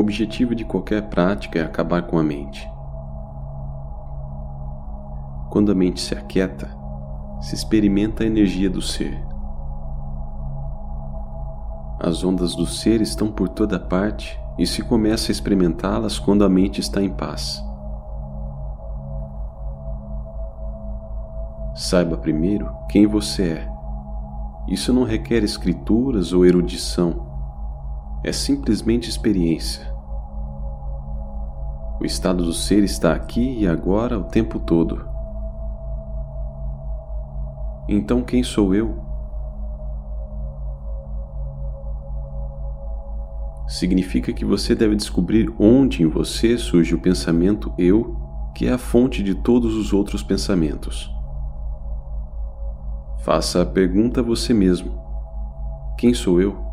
objetivo de qualquer prática é acabar com a mente. Quando a mente se aquieta, se experimenta a energia do ser. As ondas do ser estão por toda parte e se começa a experimentá-las quando a mente está em paz. Saiba primeiro quem você é. Isso não requer escrituras ou erudição. É simplesmente experiência. O estado do ser está aqui e agora o tempo todo. Então quem sou eu? Significa que você deve descobrir onde em você surge o pensamento eu, que é a fonte de todos os outros pensamentos. Faça a pergunta a você mesmo: Quem sou eu?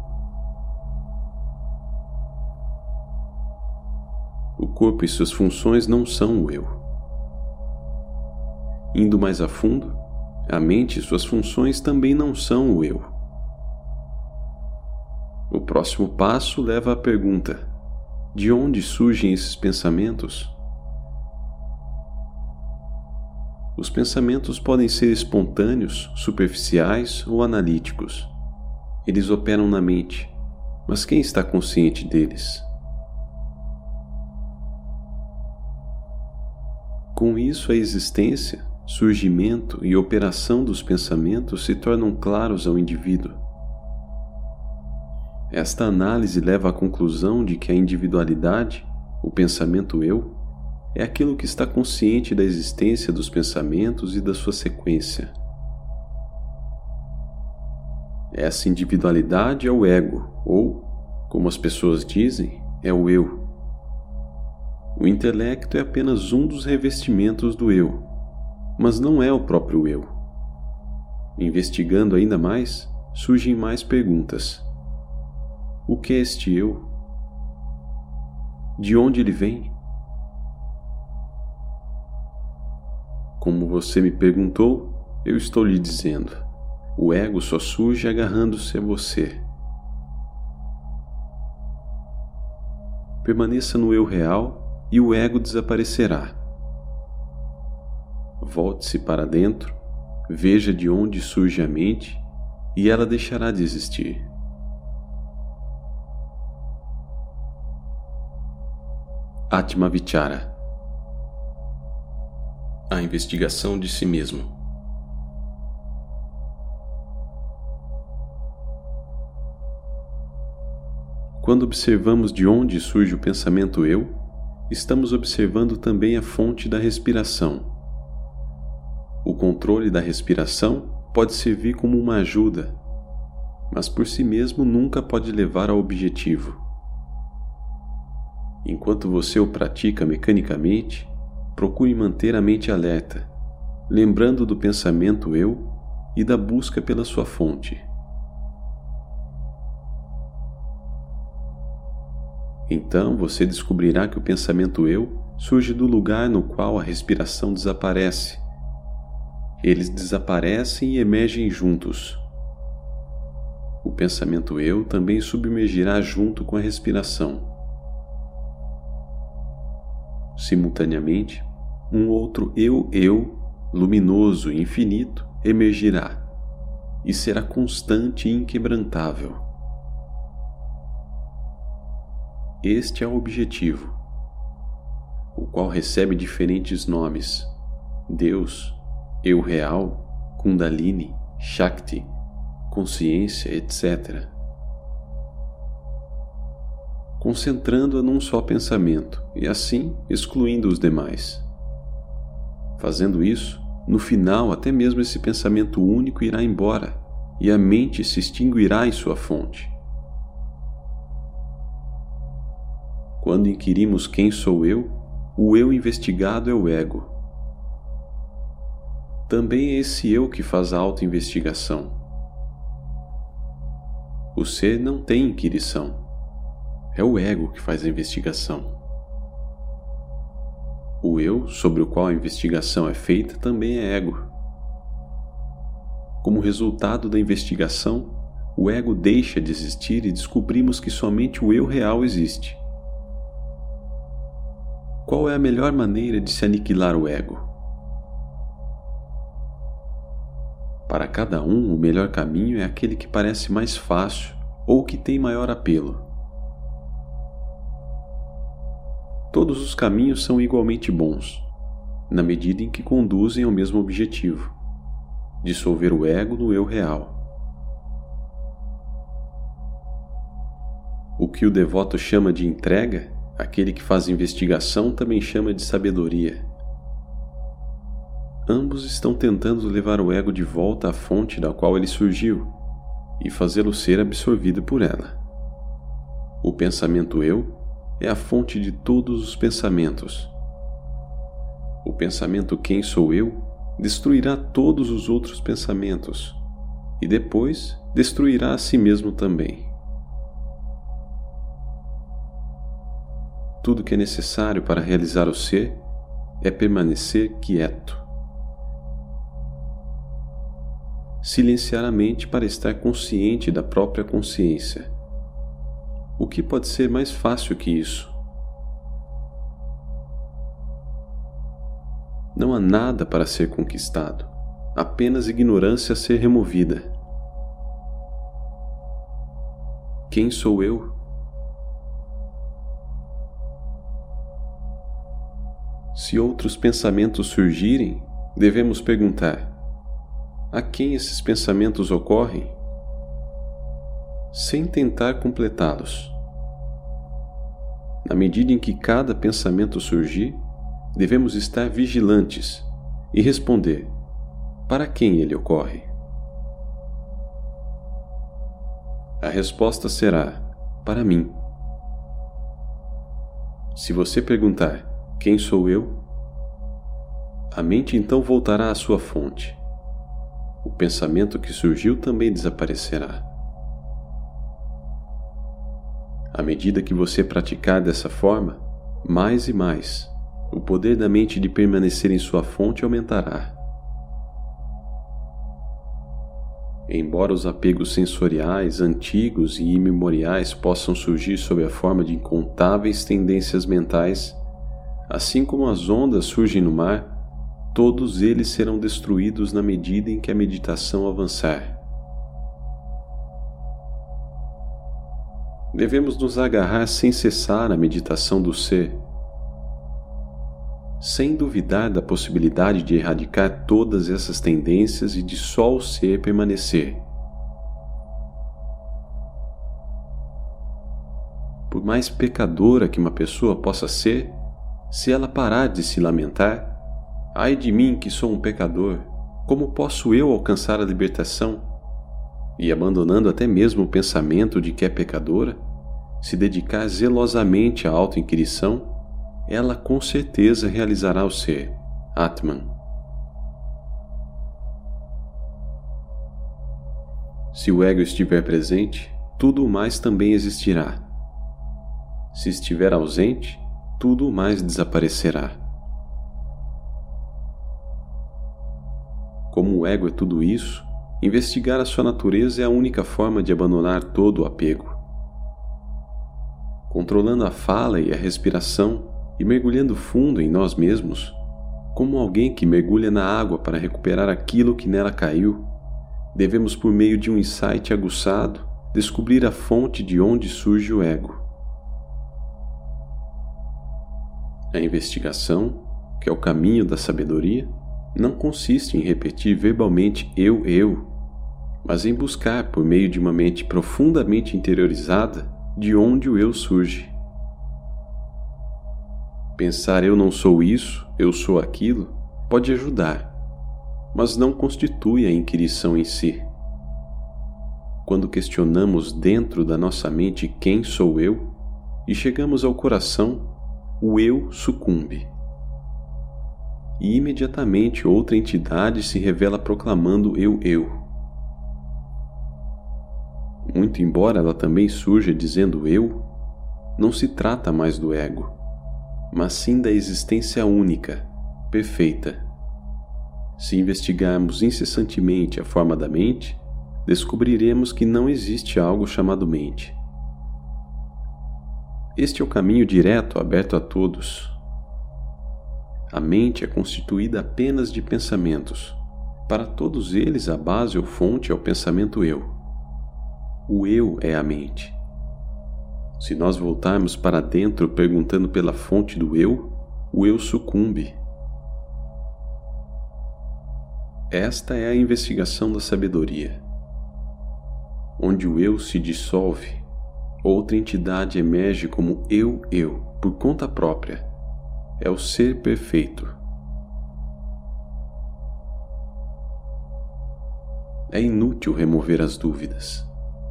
Corpo e suas funções não são o eu. Indo mais a fundo, a mente e suas funções também não são o eu. O próximo passo leva à pergunta: de onde surgem esses pensamentos? Os pensamentos podem ser espontâneos, superficiais ou analíticos. Eles operam na mente, mas quem está consciente deles? Com isso, a existência, surgimento e operação dos pensamentos se tornam claros ao indivíduo. Esta análise leva à conclusão de que a individualidade, o pensamento eu, é aquilo que está consciente da existência dos pensamentos e da sua sequência. Essa individualidade é o ego, ou, como as pessoas dizem, é o eu. O intelecto é apenas um dos revestimentos do eu, mas não é o próprio eu. Investigando ainda mais, surgem mais perguntas. O que é este eu? De onde ele vem? Como você me perguntou, eu estou lhe dizendo: o ego só surge agarrando-se a você. Permaneça no eu real e o ego desaparecerá. Volte-se para dentro, veja de onde surge a mente e ela deixará de existir. Atma Vichara a investigação de si mesmo. Quando observamos de onde surge o pensamento eu, estamos observando também a fonte da respiração. O controle da respiração pode servir como uma ajuda, mas por si mesmo nunca pode levar ao objetivo. Enquanto você o pratica mecanicamente, procure manter a mente alerta, lembrando do pensamento eu e da busca pela sua fonte. Então você descobrirá que o pensamento eu surge do lugar no qual a respiração desaparece. Eles desaparecem e emergem juntos. O pensamento eu também submergirá junto com a respiração. Simultaneamente, um outro eu-eu, luminoso e infinito, emergirá e será constante e inquebrantável. Este é o objetivo, o qual recebe diferentes nomes: Deus, Eu Real, Kundalini, Shakti, consciência, etc. Concentrando-a num só pensamento e assim excluindo os demais. Fazendo isso, no final, até mesmo esse pensamento único irá embora e a mente se extinguirá em sua fonte. Quando inquirimos quem sou eu, o eu investigado é o ego. Também é esse eu que faz a autoinvestigação. O ser não tem inquirição. É o ego que faz a investigação. O eu, sobre o qual a investigação é feita, também é ego. Como resultado da investigação, o ego deixa de existir e descobrimos que somente o eu real existe. Qual é a melhor maneira de se aniquilar o ego? Para cada um, o melhor caminho é aquele que parece mais fácil ou que tem maior apelo. Todos os caminhos são igualmente bons, na medida em que conduzem ao mesmo objetivo: dissolver o ego no eu real. O que o devoto chama de entrega, aquele que faz investigação também chama de sabedoria. Ambos estão tentando levar o ego de volta à fonte da qual ele surgiu e fazê-lo ser absorvido por ela. O pensamento eu é a fonte de todos os pensamentos. O pensamento quem sou eu destruirá todos os outros pensamentos e depois destruirá a si mesmo também. Tudo que é necessário para realizar o ser é permanecer quieto. Silenciar a mente para estar consciente da própria consciência. O que pode ser mais fácil que isso? Não há nada para ser conquistado, apenas ignorância a ser removida. Quem sou eu? Se outros pensamentos surgirem, devemos perguntar: a quem esses pensamentos ocorrem? Sem tentar completá-los. Na medida em que cada pensamento surgir, devemos estar vigilantes e responder: para quem ele ocorre? A resposta será: para mim. Se você perguntar: quem sou eu? A mente então voltará à sua fonte. O pensamento que surgiu também desaparecerá. À medida que você praticar dessa forma, mais e mais, o poder da mente de permanecer em sua fonte aumentará. Embora os apegos sensoriais antigos e imemoriais possam surgir sob a forma de incontáveis tendências mentais, Assim como as ondas surgem no mar, todos eles serão destruídos na medida em que a meditação avançar. Devemos nos agarrar sem cessar à meditação do ser, sem duvidar da possibilidade de erradicar todas essas tendências e de só o ser permanecer. Por mais pecadora que uma pessoa possa ser, se ela parar de se lamentar, ai de mim que sou um pecador, como posso eu alcançar a libertação? E abandonando até mesmo o pensamento de que é pecadora, se dedicar zelosamente à auto-inquirição, ela com certeza realizará o ser, Atman. Se o ego estiver presente, tudo o mais também existirá. Se estiver ausente, tudo mais desaparecerá. Como o ego é tudo isso, investigar a sua natureza é a única forma de abandonar todo o apego. Controlando a fala e a respiração e mergulhando fundo em nós mesmos, como alguém que mergulha na água para recuperar aquilo que nela caiu, devemos, por meio de um insight aguçado, descobrir a fonte de onde surge o ego. A investigação, que é o caminho da sabedoria, não consiste em repetir verbalmente eu, eu, mas em buscar, por meio de uma mente profundamente interiorizada, de onde o eu surge. Pensar eu não sou isso, eu sou aquilo, pode ajudar, mas não constitui a inquirição em si. Quando questionamos dentro da nossa mente quem sou eu e chegamos ao coração, o eu sucumbe. E imediatamente outra entidade se revela proclamando eu, eu. Muito embora ela também surja dizendo eu, não se trata mais do ego, mas sim da existência única, perfeita. Se investigarmos incessantemente a forma da mente, descobriremos que não existe algo chamado mente este é o caminho direto aberto a todos. A mente é constituída apenas de pensamentos. Para todos eles, a base ou fonte é o pensamento eu. O eu é a mente. Se nós voltarmos para dentro perguntando pela fonte do eu, o eu sucumbe. Esta é a investigação da sabedoria. Onde o eu se dissolve, outra entidade emerge como eu-eu, por conta própria. É o ser perfeito. É inútil remover as dúvidas.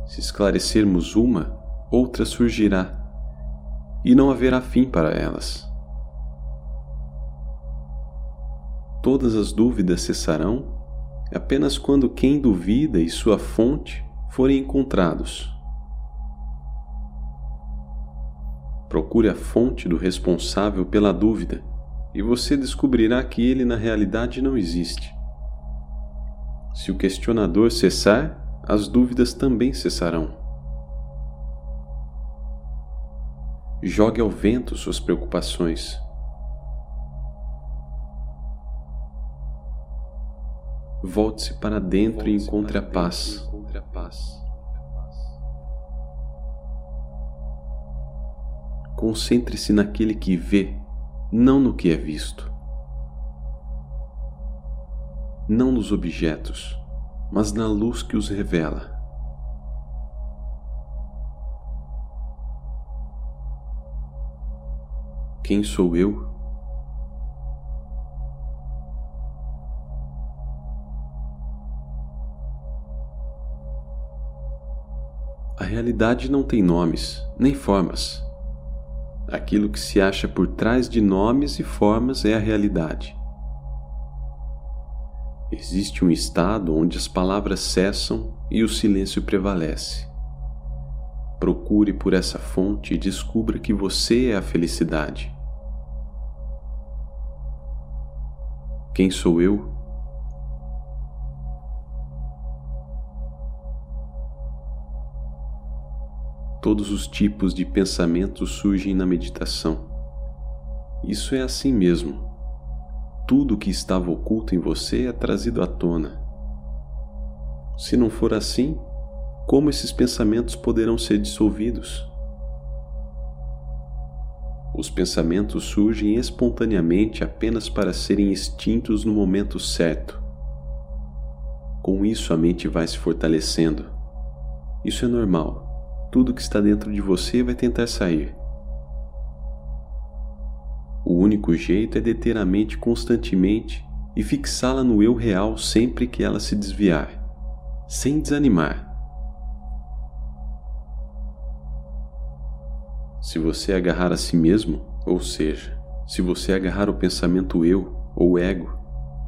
Se esclarecermos uma, outra surgirá, e não haverá fim para elas. Todas as dúvidas cessarão apenas quando quem duvida e sua fonte forem encontrados. Procure a fonte do responsável pela dúvida e você descobrirá que ele na realidade não existe. Se o questionador cessar, as dúvidas também cessarão. Jogue ao vento suas preocupações. Volte-se para dentro e encontre a paz. Concentre-se naquele que vê, não no que é visto. Não nos objetos, mas na luz que os revela. Quem sou eu? A realidade não tem nomes, nem formas. Aquilo que se acha por trás de nomes e formas é a realidade. Existe um estado onde as palavras cessam e o silêncio prevalece. Procure por essa fonte e descubra que você é a felicidade. Quem sou eu? Todos os tipos de pensamentos surgem na meditação. Isso é assim mesmo. Tudo que estava oculto em você é trazido à tona. Se não for assim, como esses pensamentos poderão ser dissolvidos? Os pensamentos surgem espontaneamente apenas para serem extintos no momento certo. Com isso, a mente vai se fortalecendo. Isso é normal. Tudo que está dentro de você vai tentar sair. O único jeito é deter a mente constantemente e fixá-la no eu real sempre que ela se desviar, sem desanimar. Se você agarrar a si mesmo, ou seja, se você agarrar o pensamento eu ou ego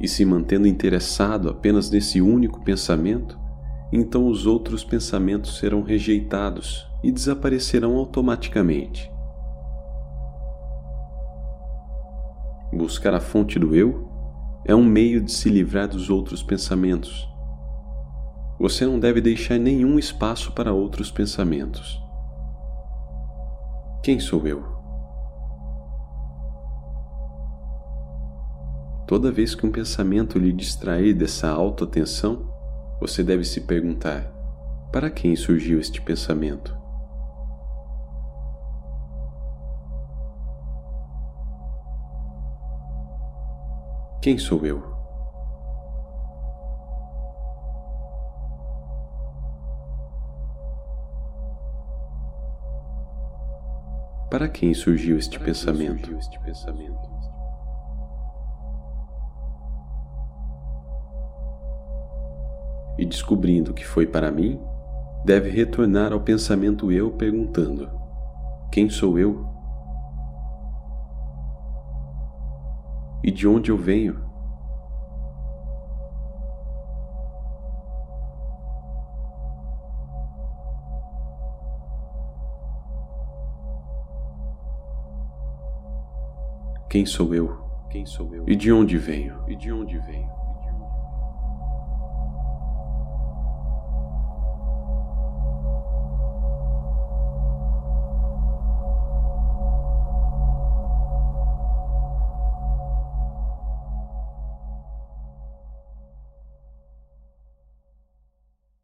e se mantendo interessado apenas nesse único pensamento, então os outros pensamentos serão rejeitados e desaparecerão automaticamente. Buscar a fonte do eu é um meio de se livrar dos outros pensamentos. Você não deve deixar nenhum espaço para outros pensamentos. Quem sou eu? Toda vez que um pensamento lhe distrair dessa autoatenção, você deve se perguntar: para quem surgiu este pensamento? Quem sou eu? Para quem surgiu este pensamento? E descobrindo que foi para mim, deve retornar ao pensamento eu perguntando: Quem sou eu? E de onde eu venho? Quem sou eu? Quem sou eu? E de onde venho? E de onde venho?